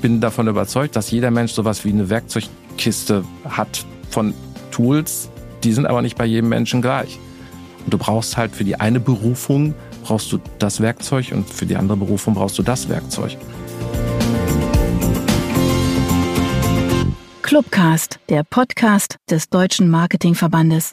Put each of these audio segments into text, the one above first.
ich bin davon überzeugt, dass jeder Mensch sowas wie eine Werkzeugkiste hat von Tools, die sind aber nicht bei jedem Menschen gleich. Und du brauchst halt für die eine Berufung brauchst du das Werkzeug und für die andere Berufung brauchst du das Werkzeug. Clubcast, der Podcast des Deutschen Marketingverbandes.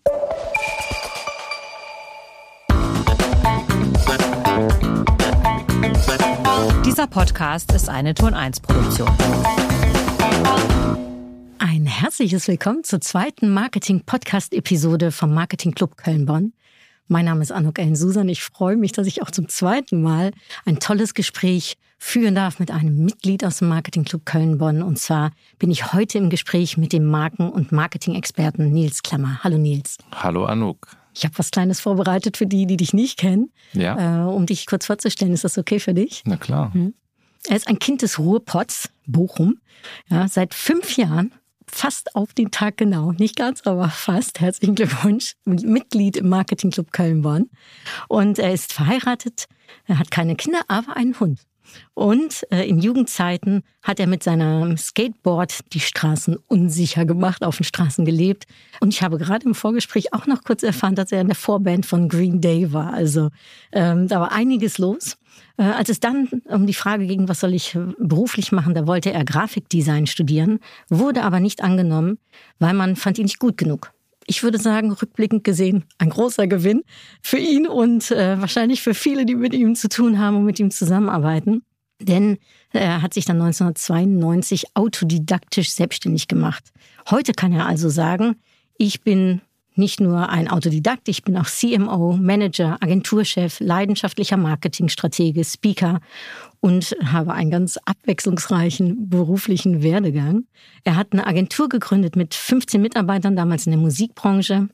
Dieser Podcast ist eine Turn 1 Produktion. Ein herzliches Willkommen zur zweiten Marketing-Podcast-Episode vom Marketing Club Köln-Bonn. Mein Name ist Anuk Ellen Susan. Ich freue mich, dass ich auch zum zweiten Mal ein tolles Gespräch führen darf mit einem Mitglied aus dem Marketing Club Köln-Bonn. Und zwar bin ich heute im Gespräch mit dem Marken- und Marketing-Experten Nils Klammer. Hallo Nils. Hallo Anuk. Ich habe was Kleines vorbereitet für die, die dich nicht kennen, ja. äh, um dich kurz vorzustellen. Ist das okay für dich? Na klar. Hm. Er ist ein Kind des Ruhrpots, Bochum. Ja, seit fünf Jahren, fast auf den Tag genau, nicht ganz, aber fast. Herzlichen Glückwunsch. Mitglied im Marketingclub Köln-Bonn. Und er ist verheiratet, er hat keine Kinder, aber einen Hund. Und äh, in Jugendzeiten hat er mit seinem Skateboard die Straßen unsicher gemacht, auf den Straßen gelebt. Und ich habe gerade im Vorgespräch auch noch kurz erfahren, dass er in der Vorband von Green Day war. Also ähm, da war einiges los. Äh, als es dann um die Frage ging, was soll ich beruflich machen, da wollte er Grafikdesign studieren, wurde aber nicht angenommen, weil man fand ihn nicht gut genug ich würde sagen, rückblickend gesehen, ein großer Gewinn für ihn und äh, wahrscheinlich für viele, die mit ihm zu tun haben und mit ihm zusammenarbeiten. Denn er hat sich dann 1992 autodidaktisch selbstständig gemacht. Heute kann er also sagen, ich bin nicht nur ein Autodidakt, ich bin auch CMO, Manager, Agenturchef, leidenschaftlicher Marketingstratege, Speaker und habe einen ganz abwechslungsreichen beruflichen Werdegang. Er hat eine Agentur gegründet mit 15 Mitarbeitern, damals in der Musikbranche,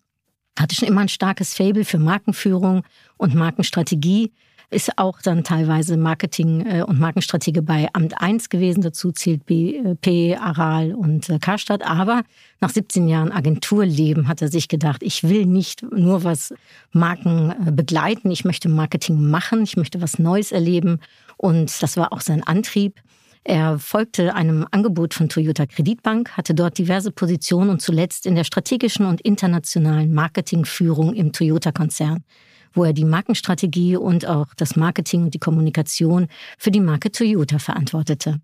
hatte schon immer ein starkes Fable für Markenführung und Markenstrategie, ist auch dann teilweise Marketing- äh, und Markenstratege bei Amt 1 gewesen. Dazu zählt BP, Aral und äh, Karstadt. Aber nach 17 Jahren Agenturleben hat er sich gedacht, ich will nicht nur was Marken äh, begleiten, ich möchte Marketing machen, ich möchte was Neues erleben. Und das war auch sein Antrieb. Er folgte einem Angebot von Toyota Kreditbank, hatte dort diverse Positionen und zuletzt in der strategischen und internationalen Marketingführung im Toyota-Konzern wo er die Markenstrategie und auch das Marketing und die Kommunikation für die Marke Toyota verantwortete.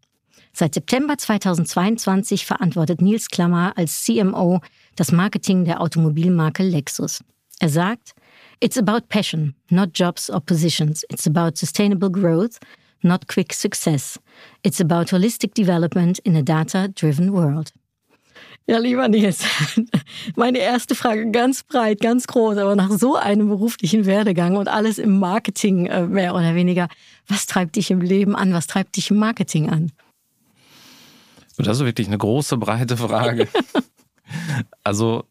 Seit September 2022 verantwortet Nils Klammer als CMO das Marketing der Automobilmarke Lexus. Er sagt, It's about passion, not jobs or positions. It's about sustainable growth, not quick success. It's about holistic development in a data-driven world. Ja, lieber Nils, meine erste Frage ganz breit, ganz groß, aber nach so einem beruflichen Werdegang und alles im Marketing äh, mehr oder weniger, was treibt dich im Leben an? Was treibt dich im Marketing an? Das ist wirklich eine große, breite Frage. also,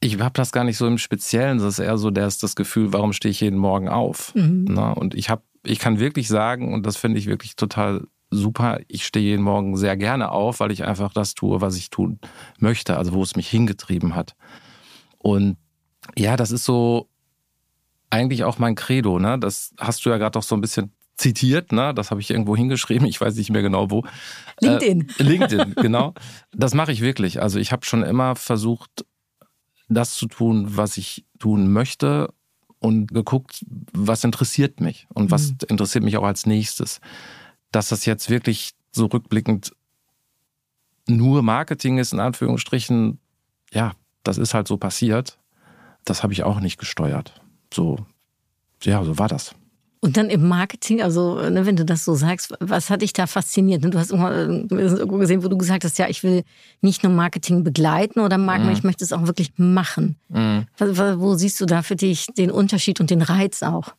ich habe das gar nicht so im Speziellen. Das ist eher so das, das Gefühl, warum stehe ich jeden Morgen auf? Mhm. Na, und ich habe, ich kann wirklich sagen, und das finde ich wirklich total super. Ich stehe jeden Morgen sehr gerne auf, weil ich einfach das tue, was ich tun möchte, also wo es mich hingetrieben hat. Und ja, das ist so eigentlich auch mein Credo. Ne? Das hast du ja gerade auch so ein bisschen zitiert, ne? Das habe ich irgendwo hingeschrieben, ich weiß nicht mehr genau wo. LinkedIn. Äh, LinkedIn, genau. Das mache ich wirklich. Also ich habe schon immer versucht, das zu tun, was ich tun möchte und geguckt, was interessiert mich und was mhm. interessiert mich auch als nächstes dass das jetzt wirklich so rückblickend nur Marketing ist, in Anführungsstrichen, ja, das ist halt so passiert. Das habe ich auch nicht gesteuert. So, ja, so war das. Und dann im Marketing, also ne, wenn du das so sagst, was hat dich da fasziniert? Du hast irgendwo gesehen, wo du gesagt hast, ja, ich will nicht nur Marketing begleiten oder Marken, mhm. ich möchte es auch wirklich machen. Mhm. Wo siehst du da für dich den Unterschied und den Reiz auch?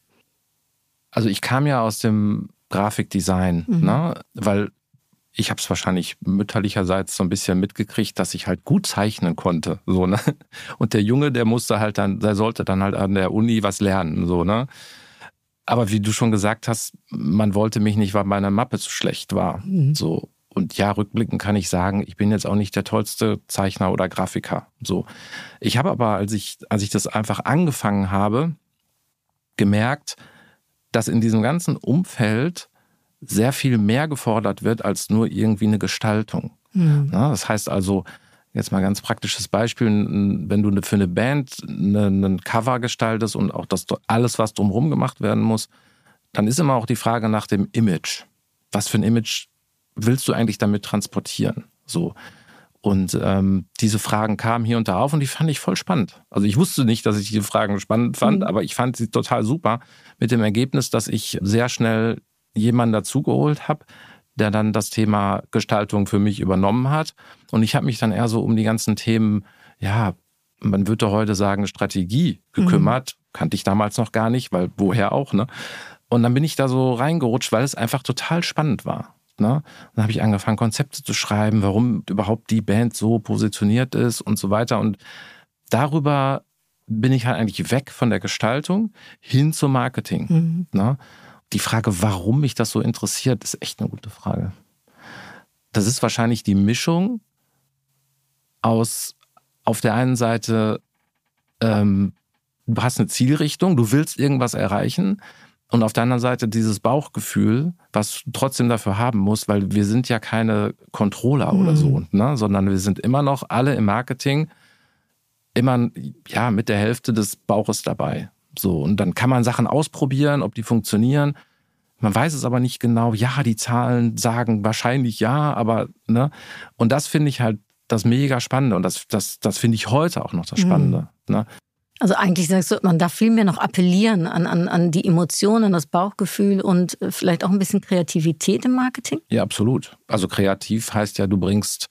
Also ich kam ja aus dem Grafikdesign, mhm. ne? weil ich habe es wahrscheinlich mütterlicherseits so ein bisschen mitgekriegt, dass ich halt gut zeichnen konnte. So, ne? Und der Junge, der musste halt dann, der sollte dann halt an der Uni was lernen. So, ne? Aber wie du schon gesagt hast, man wollte mich nicht, weil meine Mappe zu schlecht war. Mhm. So. Und ja, rückblickend kann ich sagen, ich bin jetzt auch nicht der tollste Zeichner oder Grafiker. So. Ich habe aber, als ich, als ich das einfach angefangen habe, gemerkt, dass in diesem ganzen Umfeld sehr viel mehr gefordert wird als nur irgendwie eine Gestaltung. Mhm. das heißt also, jetzt mal ganz praktisches Beispiel, wenn du für eine Band ein Cover gestaltest und auch das alles, was drumherum gemacht werden muss, dann ist immer auch die Frage nach dem Image. Was für ein Image willst du eigentlich damit transportieren? So. Und ähm, diese Fragen kamen hier und da auf und die fand ich voll spannend. Also ich wusste nicht, dass ich diese Fragen spannend fand, mhm. aber ich fand sie total super mit dem Ergebnis, dass ich sehr schnell jemanden dazugeholt habe, der dann das Thema Gestaltung für mich übernommen hat. Und ich habe mich dann eher so um die ganzen Themen, ja, man würde heute sagen, Strategie gekümmert. Mhm. Kannte ich damals noch gar nicht, weil woher auch, ne? Und dann bin ich da so reingerutscht, weil es einfach total spannend war. Ne? Dann habe ich angefangen, Konzepte zu schreiben, warum überhaupt die Band so positioniert ist und so weiter. Und darüber bin ich halt eigentlich weg von der Gestaltung hin zum Marketing. Mhm. Ne? Die Frage, warum mich das so interessiert, ist echt eine gute Frage. Das ist wahrscheinlich die Mischung aus auf der einen Seite, ähm, du hast eine Zielrichtung, du willst irgendwas erreichen, und auf der anderen Seite dieses Bauchgefühl, was du trotzdem dafür haben musst, weil wir sind ja keine Controller mhm. oder so, ne? sondern wir sind immer noch alle im Marketing immer ja mit der Hälfte des Bauches dabei. So, und dann kann man Sachen ausprobieren, ob die funktionieren. Man weiß es aber nicht genau. Ja, die Zahlen sagen wahrscheinlich ja, aber, ne? Und das finde ich halt das mega Spannende. Und das, das, das finde ich heute auch noch das Spannende. Mhm. Ne? Also eigentlich sagst du, man darf viel mehr noch appellieren an, an, an die Emotionen, das Bauchgefühl und äh, vielleicht auch ein bisschen Kreativität im Marketing? Ja, absolut. Also kreativ heißt ja, du bringst,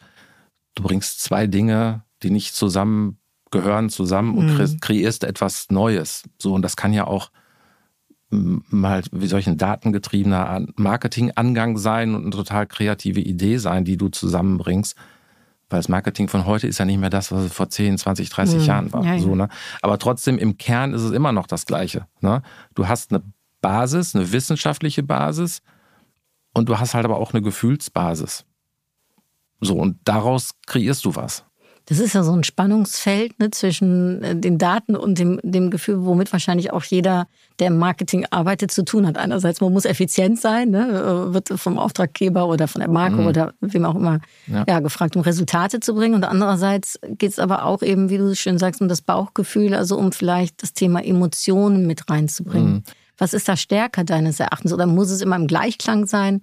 du bringst zwei Dinge, die nicht zusammen gehören zusammen und mhm. kreierst etwas Neues. So, und das kann ja auch mal, wie solch ein datengetriebener Marketingangang sein und eine total kreative Idee sein, die du zusammenbringst. Weil das Marketing von heute ist ja nicht mehr das, was es vor 10, 20, 30 mhm. Jahren war. Ja, ja. So, ne? Aber trotzdem, im Kern ist es immer noch das Gleiche. Ne? Du hast eine Basis, eine wissenschaftliche Basis und du hast halt aber auch eine Gefühlsbasis. So, und daraus kreierst du was. Das ist ja so ein Spannungsfeld ne, zwischen äh, den Daten und dem, dem Gefühl, womit wahrscheinlich auch jeder, der im Marketing arbeitet, zu tun hat. Einerseits, man muss effizient sein, ne, äh, wird vom Auftraggeber oder von der Marke mhm. oder wem auch immer ja. ja. gefragt, um Resultate zu bringen. Und andererseits geht es aber auch eben, wie du schön sagst, um das Bauchgefühl, also um vielleicht das Thema Emotionen mit reinzubringen. Mhm. Was ist da stärker deines Erachtens? Oder muss es immer im Gleichklang sein?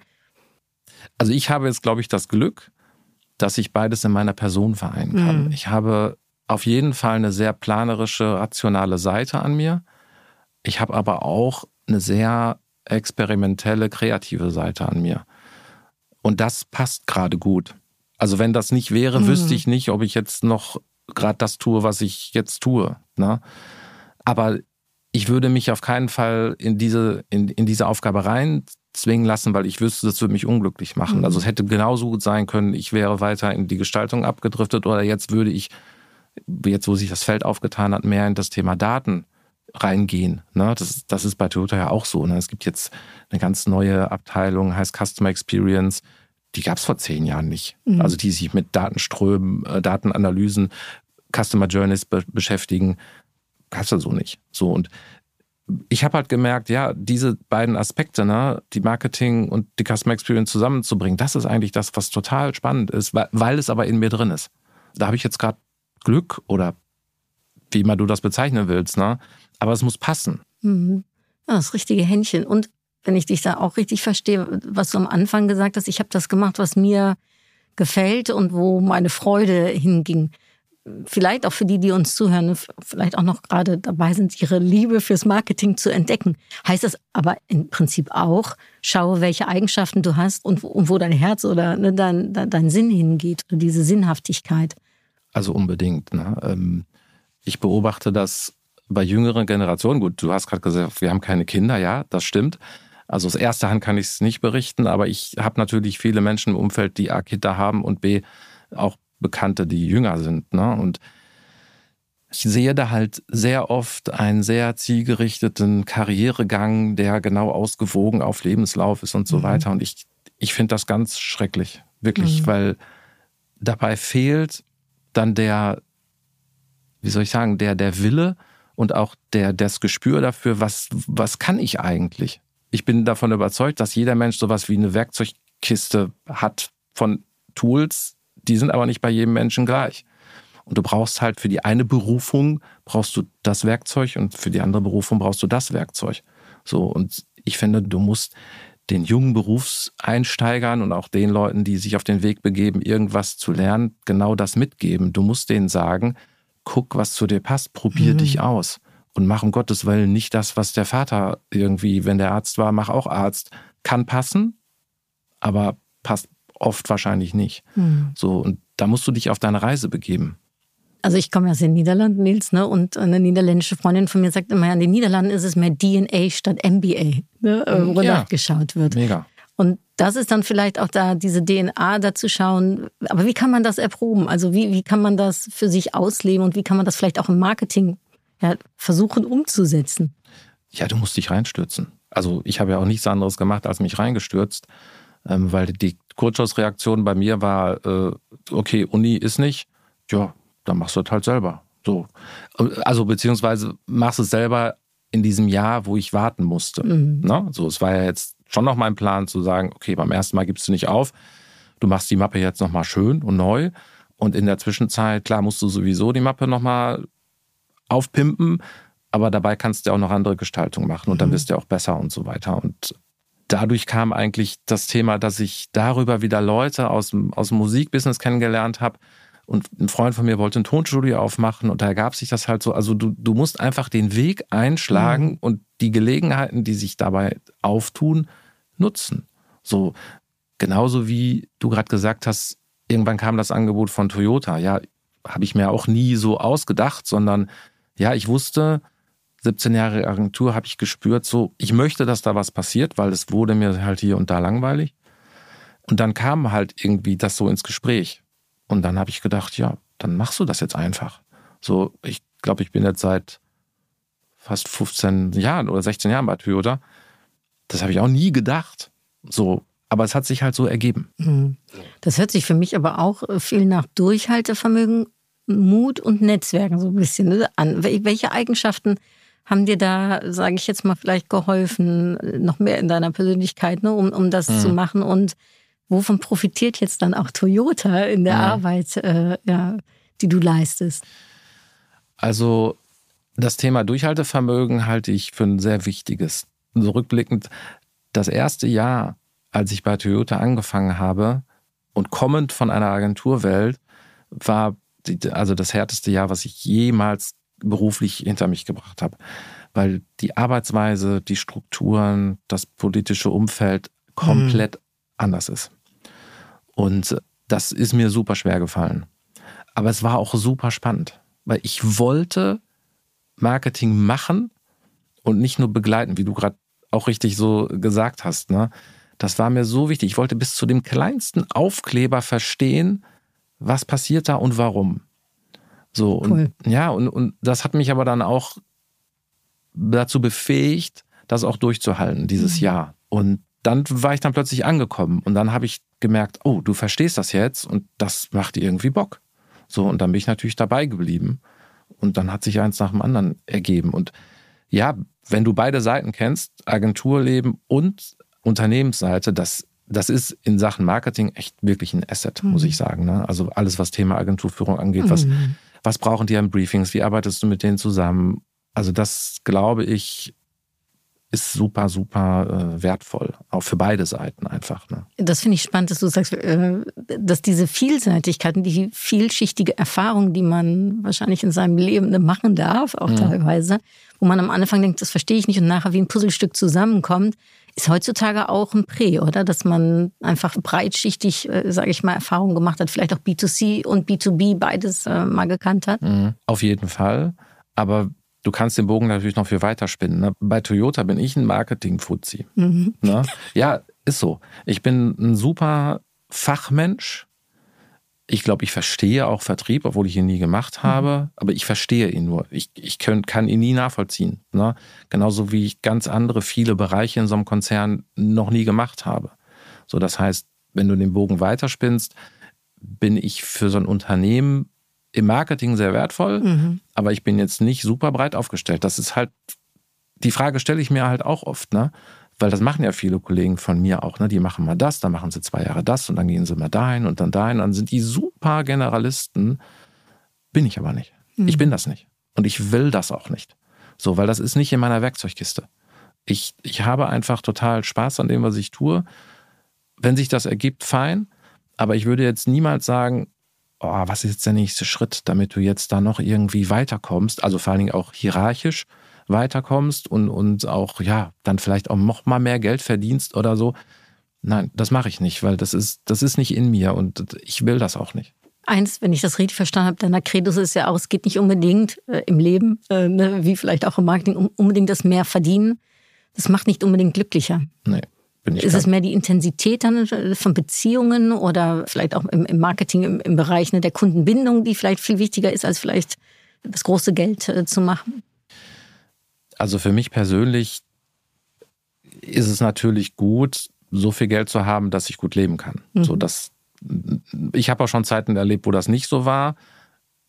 Also ich habe jetzt, glaube ich, das Glück, dass ich beides in meiner Person vereinen kann. Mhm. Ich habe auf jeden Fall eine sehr planerische, rationale Seite an mir. Ich habe aber auch eine sehr experimentelle, kreative Seite an mir. Und das passt gerade gut. Also wenn das nicht wäre, mhm. wüsste ich nicht, ob ich jetzt noch gerade das tue, was ich jetzt tue. Ne? Aber ich würde mich auf keinen Fall in diese, in, in diese Aufgabe rein zwingen lassen, weil ich wüsste, das würde mich unglücklich machen. Mhm. Also es hätte genauso gut sein können, ich wäre weiter in die Gestaltung abgedriftet oder jetzt würde ich, jetzt wo sich das Feld aufgetan hat, mehr in das Thema Daten reingehen. Ne? Das, das ist bei Toyota ja auch so. Ne? Es gibt jetzt eine ganz neue Abteilung, heißt Customer Experience. Die gab es vor zehn Jahren nicht. Mhm. Also die sich mit Datenströmen, äh, Datenanalysen, Customer Journeys be beschäftigen. Gab es ja so nicht. So und ich habe halt gemerkt, ja, diese beiden Aspekte, ne, die Marketing und die Customer Experience zusammenzubringen, das ist eigentlich das, was total spannend ist, weil, weil es aber in mir drin ist. Da habe ich jetzt gerade Glück oder wie immer du das bezeichnen willst, ne? Aber es muss passen. Mhm. Ja, das richtige Händchen. Und wenn ich dich da auch richtig verstehe, was du am Anfang gesagt hast, ich habe das gemacht, was mir gefällt und wo meine Freude hinging vielleicht auch für die, die uns zuhören, vielleicht auch noch gerade dabei sind, ihre Liebe fürs Marketing zu entdecken. Heißt das aber im Prinzip auch, schaue, welche Eigenschaften du hast und wo, dein Herz oder ne, dein, dein Sinn hingeht oder diese Sinnhaftigkeit. Also unbedingt. Ne? Ähm, ich beobachte das bei jüngeren Generationen. Gut, du hast gerade gesagt, wir haben keine Kinder, ja, das stimmt. Also aus erster Hand kann ich es nicht berichten, aber ich habe natürlich viele Menschen im Umfeld, die A, Kinder haben und B, auch Bekannte, die jünger sind. Ne? Und ich sehe da halt sehr oft einen sehr zielgerichteten Karrieregang, der genau ausgewogen auf Lebenslauf ist und so mhm. weiter. Und ich, ich finde das ganz schrecklich, wirklich, mhm. weil dabei fehlt dann der, wie soll ich sagen, der, der Wille und auch der, das Gespür dafür, was, was kann ich eigentlich? Ich bin davon überzeugt, dass jeder Mensch sowas wie eine Werkzeugkiste hat von Tools, die sind aber nicht bei jedem Menschen gleich. Und du brauchst halt für die eine Berufung brauchst du das Werkzeug und für die andere Berufung brauchst du das Werkzeug. So, und ich finde, du musst den jungen Berufseinsteigern und auch den Leuten, die sich auf den Weg begeben, irgendwas zu lernen, genau das mitgeben. Du musst denen sagen, guck, was zu dir passt, probier mhm. dich aus und mach um Gottes Willen nicht das, was der Vater irgendwie, wenn der Arzt war, mach auch Arzt. Kann passen, aber passt oft wahrscheinlich nicht. Mhm. So, und da musst du dich auf deine Reise begeben. Also ich komme aus den Niederlanden, Nils, ne? Und eine niederländische Freundin von mir sagt immer, ja, in den Niederlanden ist es mehr DNA statt MBA, ne? Äh, wo ja. nachgeschaut wird. Mega. Und das ist dann vielleicht auch da, diese DNA dazu schauen. Aber wie kann man das erproben? Also wie, wie kann man das für sich ausleben und wie kann man das vielleicht auch im Marketing ja, versuchen umzusetzen? Ja, du musst dich reinstürzen. Also ich habe ja auch nichts anderes gemacht, als mich reingestürzt, ähm, weil die Kurzschussreaktion bei mir war, äh, okay, Uni ist nicht, ja, dann machst du es halt selber. So. Also beziehungsweise machst du es selber in diesem Jahr, wo ich warten musste. Mhm. Ne? So, es war ja jetzt schon noch mein Plan zu sagen, okay, beim ersten Mal gibst du nicht auf, du machst die Mappe jetzt nochmal schön und neu. Und in der Zwischenzeit, klar, musst du sowieso die Mappe nochmal aufpimpen, aber dabei kannst du auch noch andere Gestaltungen machen und dann mhm. wirst du auch besser und so weiter. Und dadurch kam eigentlich das Thema, dass ich darüber wieder Leute aus dem, aus dem Musikbusiness kennengelernt habe. Und ein Freund von mir wollte ein Tonstudio aufmachen und da ergab sich das halt so. Also du, du musst einfach den Weg einschlagen mhm. und die Gelegenheiten, die sich dabei auftun, nutzen. So genauso wie du gerade gesagt hast, irgendwann kam das Angebot von Toyota. Ja, habe ich mir auch nie so ausgedacht, sondern ja, ich wusste, 17 Jahre Agentur habe ich gespürt, so, ich möchte, dass da was passiert, weil es wurde mir halt hier und da langweilig. Und dann kam halt irgendwie das so ins Gespräch. Und dann habe ich gedacht, ja, dann machst du das jetzt einfach. So, ich glaube, ich bin jetzt seit fast 15 Jahren oder 16 Jahren bei Toyota. Das habe ich auch nie gedacht. So, aber es hat sich halt so ergeben. Mhm. Das hört sich für mich aber auch viel nach Durchhaltevermögen, Mut und Netzwerken so ein bisschen ne, an. Welche Eigenschaften haben dir da, sage ich jetzt mal, vielleicht geholfen, noch mehr in deiner Persönlichkeit, ne, um, um das mhm. zu machen? Und wovon profitiert jetzt dann auch Toyota in der mhm. Arbeit, äh, ja, die du leistest? Also das Thema Durchhaltevermögen halte ich für ein sehr wichtiges. So rückblickend, das erste Jahr, als ich bei Toyota angefangen habe und kommend von einer Agenturwelt, war die, also das härteste Jahr, was ich jemals beruflich hinter mich gebracht habe. Weil die Arbeitsweise, die Strukturen, das politische Umfeld komplett mhm. anders ist. Und das ist mir super schwer gefallen. Aber es war auch super spannend, weil ich wollte Marketing machen und nicht nur begleiten, wie du gerade auch richtig so gesagt hast. Ne? Das war mir so wichtig. Ich wollte bis zu dem kleinsten Aufkleber verstehen, was passiert da und warum. So, und cool. ja, und, und das hat mich aber dann auch dazu befähigt, das auch durchzuhalten, dieses mhm. Jahr. Und dann war ich dann plötzlich angekommen und dann habe ich gemerkt, oh, du verstehst das jetzt und das macht dir irgendwie Bock. So, und dann bin ich natürlich dabei geblieben. Und dann hat sich eins nach dem anderen ergeben. Und ja, wenn du beide Seiten kennst, Agenturleben und Unternehmensseite, das das ist in Sachen Marketing echt wirklich ein Asset, mhm. muss ich sagen. Ne? Also alles, was Thema Agenturführung angeht, was, mhm. Was brauchen die an Briefings, wie arbeitest du mit denen zusammen? Also das, glaube ich, ist super, super äh, wertvoll, auch für beide Seiten einfach. Ne? Das finde ich spannend, dass du sagst, äh, dass diese Vielseitigkeit und die vielschichtige Erfahrung, die man wahrscheinlich in seinem Leben machen darf, auch mhm. teilweise, wo man am Anfang denkt, das verstehe ich nicht und nachher wie ein Puzzlestück zusammenkommt, ist heutzutage auch ein Prä, oder? Dass man einfach breitschichtig, äh, sage ich mal, Erfahrungen gemacht hat, vielleicht auch B2C und B2B beides äh, mal gekannt hat. Mhm. Auf jeden Fall. Aber du kannst den Bogen natürlich noch viel weiter spinnen. Ne? Bei Toyota bin ich ein Marketing-Fuzzi. Mhm. Ne? Ja, ist so. Ich bin ein super Fachmensch. Ich glaube, ich verstehe auch Vertrieb, obwohl ich ihn nie gemacht mhm. habe, mhm. aber ich verstehe ihn nur. Ich, ich kann, kann ihn nie nachvollziehen. Ne? Genauso wie ich ganz andere, viele Bereiche in so einem Konzern noch nie gemacht habe. So, das heißt, wenn du den Bogen weiterspinnst, bin ich für so ein Unternehmen im Marketing sehr wertvoll, mhm. aber ich bin jetzt nicht super breit aufgestellt. Das ist halt, die Frage stelle ich mir halt auch oft, ne? Weil das machen ja viele Kollegen von mir auch, ne? Die machen mal das, dann machen sie zwei Jahre das und dann gehen sie mal dahin und dann dahin. Dann sind die super Generalisten. Bin ich aber nicht. Mhm. Ich bin das nicht. Und ich will das auch nicht. So, weil das ist nicht in meiner Werkzeugkiste. Ich, ich habe einfach total Spaß an dem, was ich tue. Wenn sich das ergibt, fein. Aber ich würde jetzt niemals sagen, oh, was ist jetzt der nächste Schritt, damit du jetzt da noch irgendwie weiterkommst? Also vor allen Dingen auch hierarchisch weiterkommst und, und auch, ja, dann vielleicht auch noch mal mehr Geld verdienst oder so. Nein, das mache ich nicht, weil das ist, das ist nicht in mir und ich will das auch nicht. Eins, wenn ich das richtig verstanden habe, deiner Credo ist ja auch, es geht nicht unbedingt äh, im Leben, äh, ne, wie vielleicht auch im Marketing, um unbedingt das mehr verdienen. Das macht nicht unbedingt glücklicher. Nee. Bin ich ist es mehr die Intensität dann äh, von Beziehungen oder vielleicht auch im, im Marketing, im, im Bereich ne, der Kundenbindung, die vielleicht viel wichtiger ist, als vielleicht das große Geld äh, zu machen? Also für mich persönlich ist es natürlich gut, so viel Geld zu haben, dass ich gut leben kann. Mhm. So, dass, ich habe auch schon Zeiten erlebt, wo das nicht so war.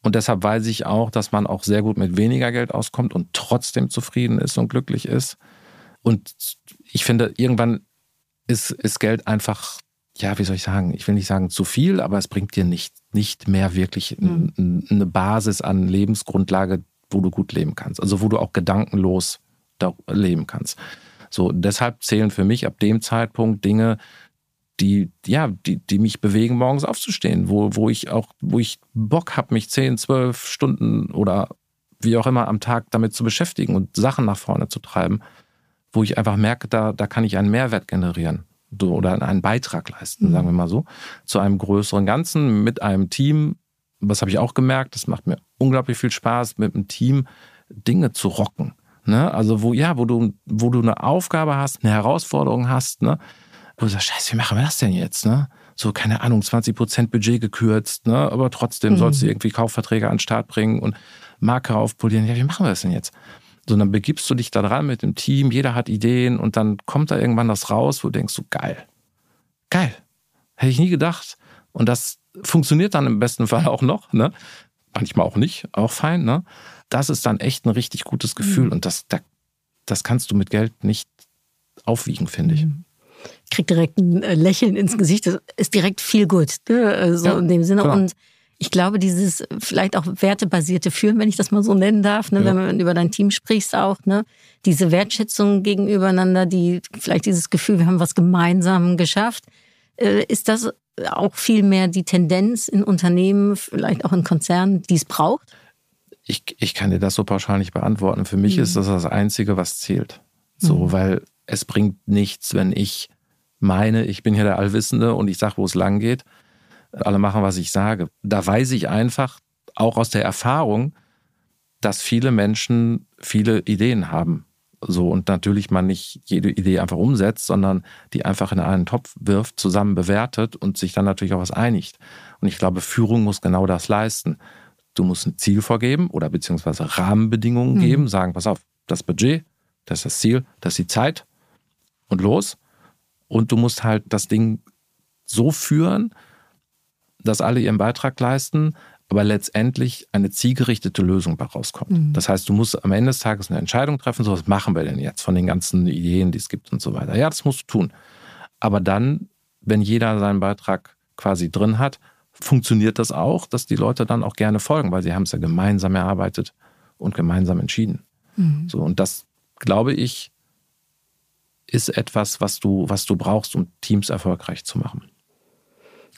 Und deshalb weiß ich auch, dass man auch sehr gut mit weniger Geld auskommt und trotzdem zufrieden ist und glücklich ist. Und ich finde, irgendwann ist, ist Geld einfach, ja, wie soll ich sagen, ich will nicht sagen zu viel, aber es bringt dir nicht, nicht mehr wirklich mhm. eine Basis an Lebensgrundlage, wo du gut leben kannst. Also wo du auch gedankenlos leben kannst. So, deshalb zählen für mich ab dem Zeitpunkt Dinge, die, ja, die, die mich bewegen, morgens aufzustehen, wo, wo ich auch, wo ich Bock habe, mich 10, 12 Stunden oder wie auch immer am Tag damit zu beschäftigen und Sachen nach vorne zu treiben, wo ich einfach merke, da, da kann ich einen Mehrwert generieren oder einen Beitrag leisten, mhm. sagen wir mal so, zu einem größeren Ganzen mit einem Team, was habe ich auch gemerkt, das macht mir unglaublich viel Spaß, mit einem Team Dinge zu rocken. Ne? Also wo, ja, wo du, wo du eine Aufgabe hast, eine Herausforderung hast, ne? wo du sagst, scheiße, wie machen wir das denn jetzt? Ne? So, keine Ahnung, 20 Prozent Budget gekürzt, ne? aber trotzdem mhm. sollst du irgendwie Kaufverträge an den Start bringen und Marke aufpolieren. Ja, wie machen wir das denn jetzt? So, dann begibst du dich da dran mit dem Team, jeder hat Ideen und dann kommt da irgendwann das raus, wo du denkst, so geil. Geil. Hätte ich nie gedacht. Und das funktioniert dann im besten Fall auch noch, ne? Manchmal auch nicht, auch fein, ne? Das ist dann echt ein richtig gutes Gefühl mhm. und das, das kannst du mit Geld nicht aufwiegen, finde ich. Mhm. Ich krieg direkt ein äh, Lächeln ins Gesicht, das ist direkt viel gut, ne? so ja, in dem Sinne. Klar. Und ich glaube, dieses vielleicht auch wertebasierte Führen, wenn ich das mal so nennen darf, ne, ja. wenn man über dein Team sprichst auch, ne, diese Wertschätzung gegenübereinander, die vielleicht dieses Gefühl, wir haben was gemeinsam geschafft, äh, ist das auch viel mehr die Tendenz in Unternehmen, vielleicht auch in Konzernen, die es braucht? Ich, ich kann dir das so pauschal nicht beantworten. Für mich mhm. ist das das Einzige, was zählt. So, mhm. weil es bringt nichts, wenn ich meine, ich bin hier der Allwissende und ich sage, wo es lang geht. Alle machen, was ich sage. Da weiß ich einfach, auch aus der Erfahrung, dass viele Menschen viele Ideen haben. So, und natürlich man nicht jede Idee einfach umsetzt, sondern die einfach in einen Topf wirft, zusammen bewertet und sich dann natürlich auch was einigt. Und ich glaube, Führung muss genau das leisten. Du musst ein Ziel vorgeben oder beziehungsweise Rahmenbedingungen mhm. geben, sagen, pass auf, das Budget, das ist das Ziel, das ist die Zeit und los. Und du musst halt das Ding so führen, dass alle ihren Beitrag leisten, aber letztendlich eine zielgerichtete Lösung daraus kommt. Mhm. Das heißt, du musst am Ende des Tages eine Entscheidung treffen, so was machen wir denn jetzt von den ganzen Ideen, die es gibt und so weiter. Ja, das musst du tun. Aber dann, wenn jeder seinen Beitrag quasi drin hat, funktioniert das auch, dass die Leute dann auch gerne folgen, weil sie haben es ja gemeinsam erarbeitet und gemeinsam entschieden. Mhm. So, und das, glaube ich, ist etwas, was du, was du brauchst, um Teams erfolgreich zu machen.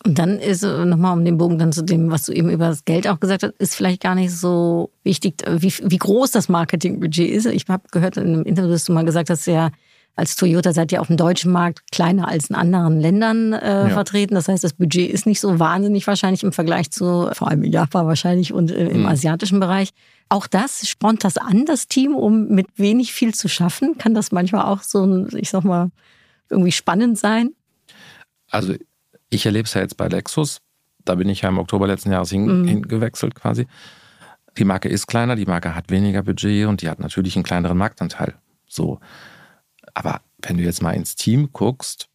Und dann ist äh, nochmal um den Bogen dann zu dem, was du eben über das Geld auch gesagt hast, ist vielleicht gar nicht so wichtig, äh, wie, wie groß das Marketingbudget ist. Ich habe gehört in einem Interview, dass du mal gesagt hast, ja, als Toyota seid ihr auf dem deutschen Markt kleiner als in anderen Ländern äh, ja. vertreten. Das heißt, das Budget ist nicht so wahnsinnig wahrscheinlich im Vergleich zu vor allem in Japan wahrscheinlich und äh, im mhm. asiatischen Bereich. Auch das spornt das an, das Team, um mit wenig viel zu schaffen. Kann das manchmal auch so ein, ich sag mal, irgendwie spannend sein? Also ich erlebe es ja jetzt bei Lexus. Da bin ich ja im Oktober letzten Jahres hin, Mhm. hingewechselt quasi. Die Marke ist kleiner, die Marke hat weniger Budget und die hat natürlich einen kleineren Marktanteil. So. Aber wenn du jetzt mal ins Team guckst,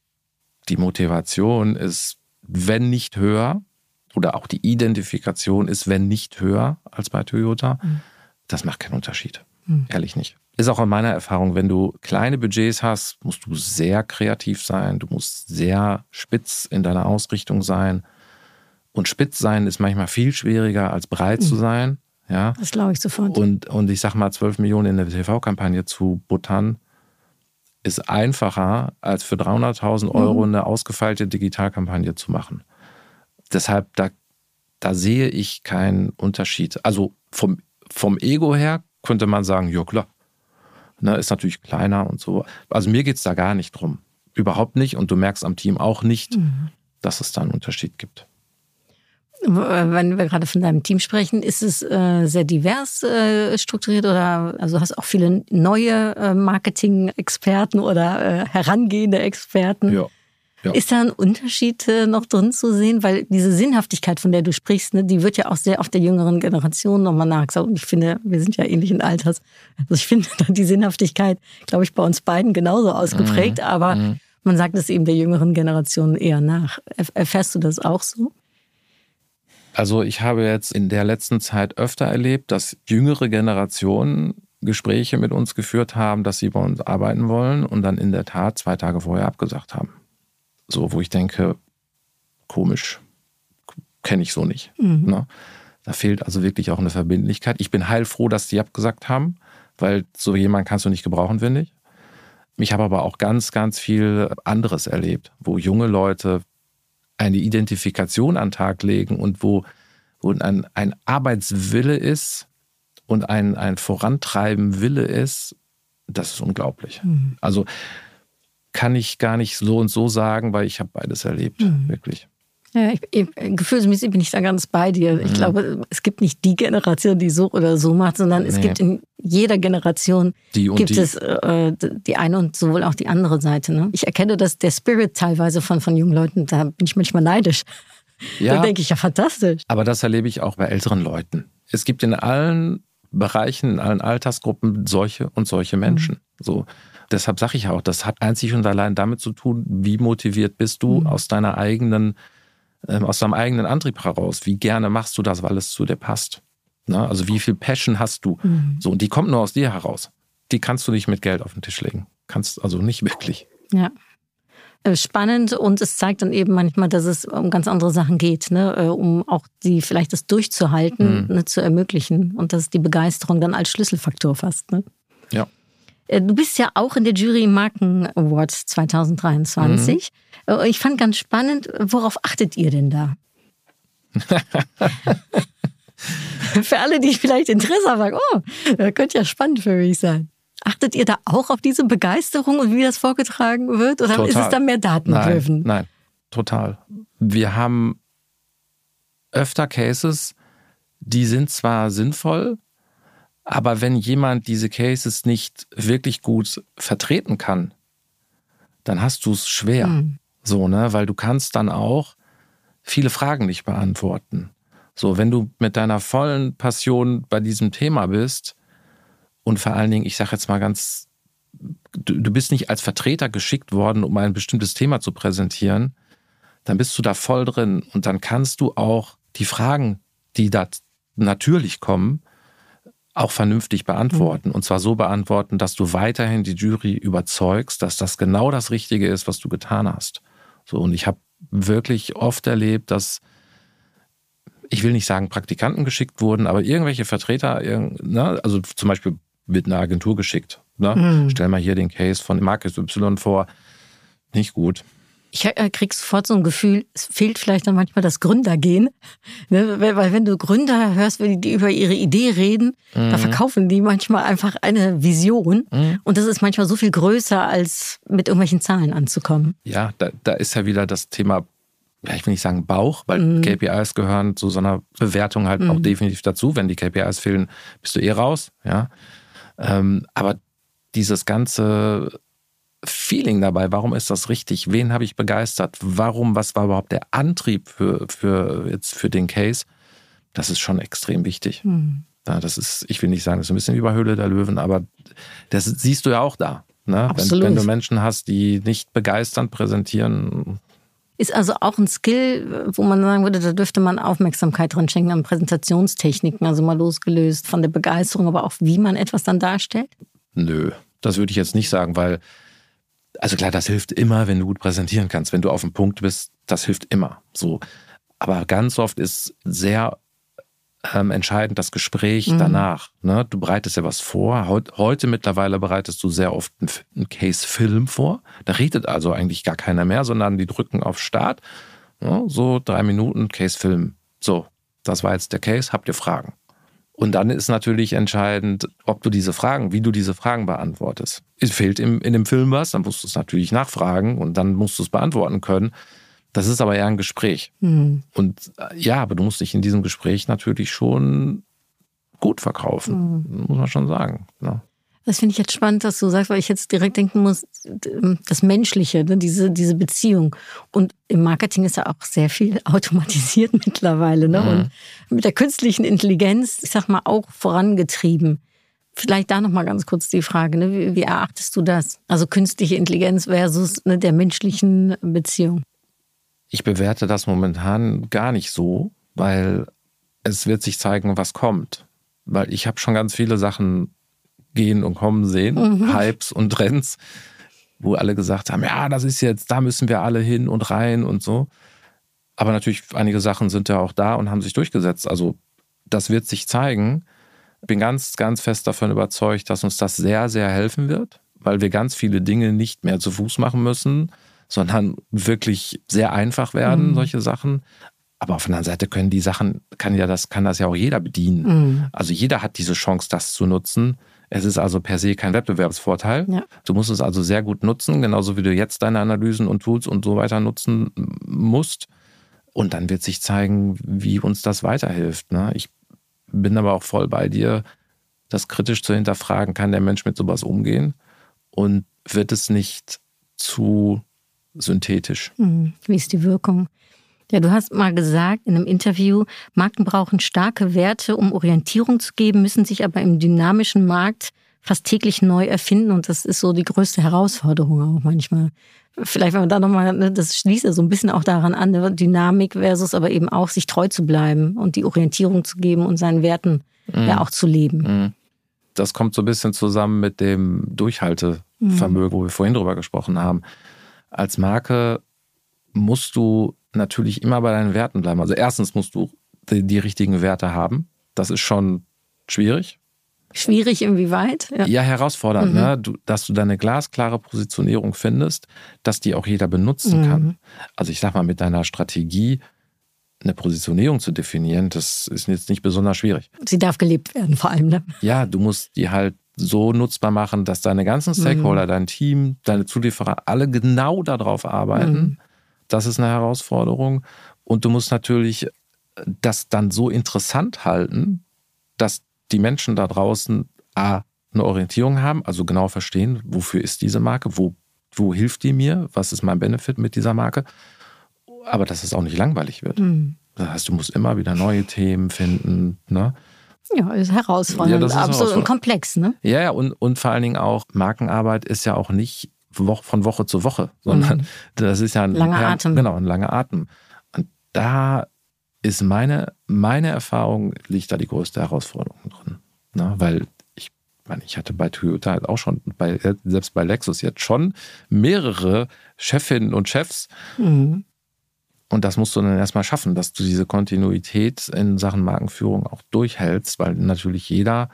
die Motivation ist, wenn nicht höher, oder auch die Identifikation ist, wenn nicht höher als bei Toyota. Das macht keinen Unterschied. Ehrlich nicht. Ist auch in meiner Erfahrung, wenn du kleine Budgets hast, musst du sehr kreativ sein, du musst sehr spitz in deiner Ausrichtung sein. Und spitz sein ist manchmal viel schwieriger als breit zu sein. Ja. Das glaube ich sofort. Und, und ich sag mal, 12 Millionen in eine TV-Kampagne zu buttern, ist einfacher, als für 300.000 Euro eine ausgefeilte Digitalkampagne zu machen. Deshalb, da, da sehe ich keinen Unterschied. Also vom, vom Ego her könnte man sagen, ja klar, ne, ist natürlich kleiner und so. Also mir geht es da gar nicht drum. Überhaupt nicht. Und du merkst am Team auch nicht, dass es da einen Unterschied gibt. Wenn wir gerade von deinem Team sprechen, ist es äh, sehr divers äh, strukturiert oder also hast auch viele neue äh, Marketing-Experten oder äh, herangehende Experten. Ja. Ja. Ist da ein Unterschied äh, noch drin zu sehen? Weil diese Sinnhaftigkeit, von der du sprichst, ne, die wird ja auch sehr auf der jüngeren Generation nochmal nachgesagt. Und ich finde, wir sind ja ähnlichen Alters. Also ich finde die Sinnhaftigkeit, glaube ich, bei uns beiden genauso ausgeprägt. Aber man sagt es eben der jüngeren Generation eher nach. Erf- Erfährst du das auch so? Also ich habe jetzt in der letzten Zeit öfter erlebt, dass jüngere Generationen Gespräche mit uns geführt haben, dass sie bei uns arbeiten wollen und dann in der Tat zwei Tage vorher abgesagt haben. So, wo ich denke, komisch, kenne ich so nicht. Ne? Da fehlt also wirklich auch eine Verbindlichkeit. Ich bin heilfroh, dass die abgesagt haben, weil so jemanden kannst du nicht gebrauchen, finde ich. Ich habe aber auch ganz, ganz viel anderes erlebt, wo junge Leute eine Identifikation an den Tag legen und wo, wo ein, ein Arbeitswille ist und ein, ein Vorantreiben Wille ist, das ist unglaublich. Also kann ich gar nicht so und so sagen, weil ich habe beides erlebt, wirklich. Ja, ich, ich, gefühlsmäßig bin ich da ganz bei dir. Ich glaube, es gibt nicht die Generation, die so oder so macht, sondern es Nee. gibt in jeder Generation gibt die. es äh, die eine und sowohl auch die andere Seite. Ne? Ich erkenne, dass der Spirit teilweise von, von jungen Leuten, da bin ich manchmal neidisch. Da Ja, denke ich, ja, fantastisch. aber das erlebe ich auch bei älteren Leuten. Es gibt in allen Bereichen, in allen Altersgruppen solche und solche Menschen. So. Deshalb sage ich auch, das hat einzig und allein damit zu tun, wie motiviert bist du aus deiner eigenen, ähm, aus deinem eigenen Antrieb heraus. Wie gerne machst du das, weil es zu dir passt. Ne? Also wie viel Passion hast du? So, und die kommt nur aus dir heraus. Die kannst du nicht mit Geld auf den Tisch legen. Kannst also nicht wirklich. Ja. Äh, Spannend und es zeigt dann eben manchmal, dass es um ganz andere Sachen geht, ne? äh, um auch die vielleicht das durchzuhalten, ne, zu ermöglichen und dass die Begeisterung dann als Schlüsselfaktor fast. Ne? Ja. Äh, Du bist ja auch in der Jury Marken Awards 2023. Äh, Ich fand ganz spannend, worauf achtet ihr denn da? für alle, die vielleicht Interesse haben, sagen, oh, das könnte ja spannend für mich sein. Achtet ihr da auch auf diese Begeisterung und wie das vorgetragen wird? Oder ist es dann mehr Daten Nein, nein, total. Wir haben öfter Cases, die sind zwar sinnvoll, aber wenn jemand diese Cases nicht wirklich gut vertreten kann, dann hast du es schwer. Hm. So, ne? Weil du kannst dann auch viele Fragen nicht beantworten. So, wenn du mit deiner vollen Passion bei diesem Thema bist und vor allen Dingen, ich sage jetzt mal ganz, du, du bist nicht als Vertreter geschickt worden, um ein bestimmtes Thema zu präsentieren, dann bist du da voll drin und dann kannst du auch die Fragen, die da natürlich kommen, auch vernünftig beantworten. Und zwar so beantworten, dass du weiterhin die Jury überzeugst, dass das genau das Richtige ist, was du getan hast. So, und ich habe wirklich oft erlebt, dass ich will nicht sagen, Praktikanten geschickt wurden, aber irgendwelche Vertreter, ne, also zum Beispiel wird eine Agentur geschickt. Ne? Stell mal hier den Case von Marcus Y vor. Nicht gut. Ich äh, krieg sofort so ein Gefühl, es fehlt vielleicht dann manchmal das Gründergehen. Ne? Weil wenn du Gründer hörst, wenn die über ihre Idee reden, da verkaufen die manchmal einfach eine Vision. Und das ist manchmal so viel größer, als mit irgendwelchen Zahlen anzukommen. Ja, da, da ist ja wieder das Thema ja, ich will nicht sagen Bauch, weil mhm. KPIs gehören zu so einer Bewertung halt mhm. auch definitiv dazu. Wenn die KPIs fehlen, bist du eh raus, ja. Ähm, aber dieses ganze Feeling dabei, warum ist das richtig? Wen habe ich begeistert? Warum, was war überhaupt der Antrieb für, für, jetzt für den Case? Das ist schon extrem wichtig. Mhm. Ja, das ist, ich will nicht sagen, das ist ein bisschen wie bei Höhle der Löwen, aber das siehst du ja auch da. Ne? Wenn, wenn, du Menschen hast, die nicht begeisternd präsentieren. Ist also auch ein Skill, wo man sagen würde, da dürfte man Aufmerksamkeit drin schenken an Präsentationstechniken, also mal losgelöst von der Begeisterung, aber auch wie man etwas dann darstellt? Nö, das würde ich jetzt nicht sagen, weil, also klar, das hilft immer, wenn du gut präsentieren kannst. Wenn du auf dem Punkt bist, das hilft immer. So. Aber ganz oft ist sehr ähm, entscheidend das Gespräch mhm. danach. Ne? Du bereitest ja was vor. Heut, heute mittlerweile bereitest du sehr oft einen, einen Case-Film vor. Da redet also eigentlich gar keiner mehr, sondern die drücken auf Start. Ne? So drei Minuten Case-Film. So, das war jetzt der Case. Habt ihr Fragen? Und dann ist natürlich entscheidend, ob du diese Fragen, wie du diese Fragen beantwortest. Es fehlt im, in dem Film was, dann musst du es natürlich nachfragen und dann musst du es beantworten können. Das ist aber eher ein Gespräch. Mhm. Und äh, ja, aber du musst dich in diesem Gespräch natürlich schon gut verkaufen, mhm. muss man schon sagen. Ja. Das finde ich jetzt spannend, dass du sagst, weil ich jetzt direkt denken muss, das Menschliche, ne, diese, diese Beziehung. Und im Marketing ist ja auch sehr viel automatisiert mittlerweile. Ne? Mhm. Und mit der künstlichen Intelligenz, ich sag mal, auch vorangetrieben. Vielleicht da nochmal ganz kurz die Frage, ne? wie, wie, erachtest du das? Also künstliche Intelligenz versus ne, der menschlichen Beziehung. Ich bewerte das momentan gar nicht so, weil es wird sich zeigen, was kommt. Weil ich habe schon ganz viele Sachen gehen und kommen sehen, mhm. Hypes und Trends, wo alle gesagt haben, ja, das ist jetzt, da müssen wir alle hin und rein und so. Aber natürlich, einige Sachen sind ja auch da und haben sich durchgesetzt. Also das wird sich zeigen. Bin ganz, ganz fest davon überzeugt, dass uns das sehr, sehr helfen wird, weil wir ganz viele Dinge nicht mehr zu Fuß machen müssen, sondern wirklich sehr einfach werden, mhm. solche Sachen. Aber auf der anderen Seite können die Sachen, kann ja das, kann das ja auch jeder bedienen. Mhm. Also jeder hat diese Chance, das zu nutzen. Es ist also per se kein Wettbewerbsvorteil. Ja. Du musst es also sehr gut nutzen, genauso wie du jetzt deine Analysen und Tools und so weiter nutzen musst. Und dann wird sich zeigen, wie uns das weiterhilft. Ne? Ich bin aber auch voll bei dir, das kritisch zu hinterfragen, kann der Mensch mit sowas umgehen? Und wird es nicht zu synthetisch. Hm, wie ist die Wirkung? Ja, du hast mal gesagt in einem Interview, Marken brauchen starke Werte, um Orientierung zu geben, müssen sich aber im dynamischen Markt fast täglich neu erfinden und das ist so die größte Herausforderung auch manchmal. Vielleicht, wenn man da nochmal, ne, das schließt ja so ein bisschen auch daran an, ne, Dynamik versus aber eben auch sich treu zu bleiben und die Orientierung zu geben und seinen Werten mhm. ja auch zu leben. Mhm. Das kommt so ein bisschen zusammen mit dem Durchhaltevermögen, mhm. wo wir vorhin drüber gesprochen haben als Marke musst du natürlich immer bei deinen Werten bleiben. Also erstens musst du die, die richtigen Werte haben. Das ist schon schwierig. Schwierig inwieweit? Ja, ja herausfordernd, mhm. ne? du, dass du deine glasklare Positionierung findest, dass die auch jeder benutzen mhm. kann. Also ich sag mal, mit deiner Strategie eine Positionierung zu definieren, das ist jetzt nicht besonders schwierig. Sie darf gelebt werden, vor allem. Ne? Ja, du musst die halt so nutzbar machen, dass deine ganzen Stakeholder, mhm. dein Team, deine Zulieferer alle genau darauf arbeiten. Das ist eine Herausforderung. Und du musst natürlich das dann so interessant halten, dass die Menschen da draußen A, eine Orientierung haben, also genau verstehen, wofür ist diese Marke, wo, wo hilft die mir, was ist mein Benefit mit dieser Marke, aber dass es auch nicht langweilig wird. Mhm. Das heißt, du musst immer wieder neue Themen finden. Ne? Ja, ist herausfordernd, ja, das ist absolut und komplex, ne? Ja, ja, und, und vor allen Dingen auch Markenarbeit ist ja auch nicht von Woche zu Woche, sondern mhm. das ist ja ein langer Atem. Genau, ein langer Atem. Und da ist meine, meine Erfahrung, liegt da die größte Herausforderung drin. Ne? Weil ich meine, ich hatte bei Toyota halt auch schon, bei, selbst bei Lexus jetzt schon mehrere Chefinnen und Chefs, mhm. Und das musst du dann erstmal schaffen, dass du diese Kontinuität in Sachen Markenführung auch durchhältst, weil natürlich jeder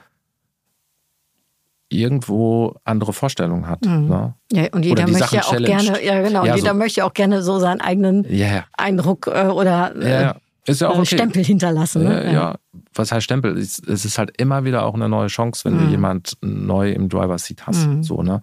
irgendwo andere Vorstellungen hat. Mhm. Ne? Ja, und jeder möchte ja auch gerne, ja genau, ja, jeder so. möchte auch gerne so seinen eigenen ja, Eindruck äh, oder äh, ist ja auch okay. Stempel hinterlassen. Ne? ja. was heißt Stempel? Es ist halt immer wieder auch eine neue Chance, wenn mhm. du jemand neu im Driver Seat hast. Mhm. So, ne?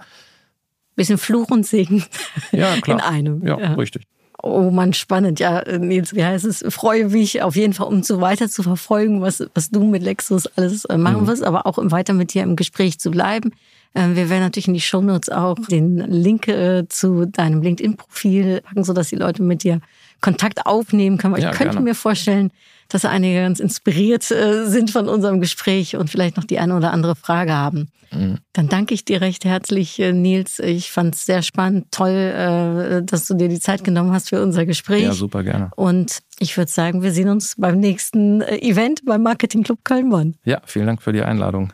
Bisschen Fluch und Segen ja, klar. in einem. Ja, richtig. Oh Mann, spannend. Ja, äh, Nils, wie heißt es? Freue mich auf jeden Fall, um so weiter zu verfolgen, was, was du mit Lexus alles äh, machen mhm. wirst, aber auch um weiter mit dir im Gespräch zu bleiben. Ähm, wir werden natürlich in die Shownotes auch den Link äh, zu deinem LinkedIn-Profil packen, sodass die Leute mit dir Kontakt aufnehmen können. Ja, ich könnte gerne. mir vorstellen, dass einige ganz inspiriert äh, sind von unserem Gespräch und vielleicht noch die eine oder andere Frage haben. Mhm. Dann danke ich dir recht herzlich, äh, Nils. Ich fand es sehr spannend, toll, dass du dir die Zeit genommen hast für unser Gespräch. Ja, super gerne. Und ich würde sagen, wir sehen uns beim nächsten Event beim Marketing Club Köln-Bonn. Ja, vielen Dank für die Einladung.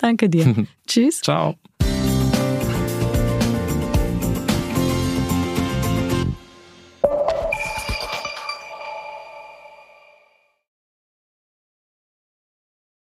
Danke dir. Tschüss. Ciao.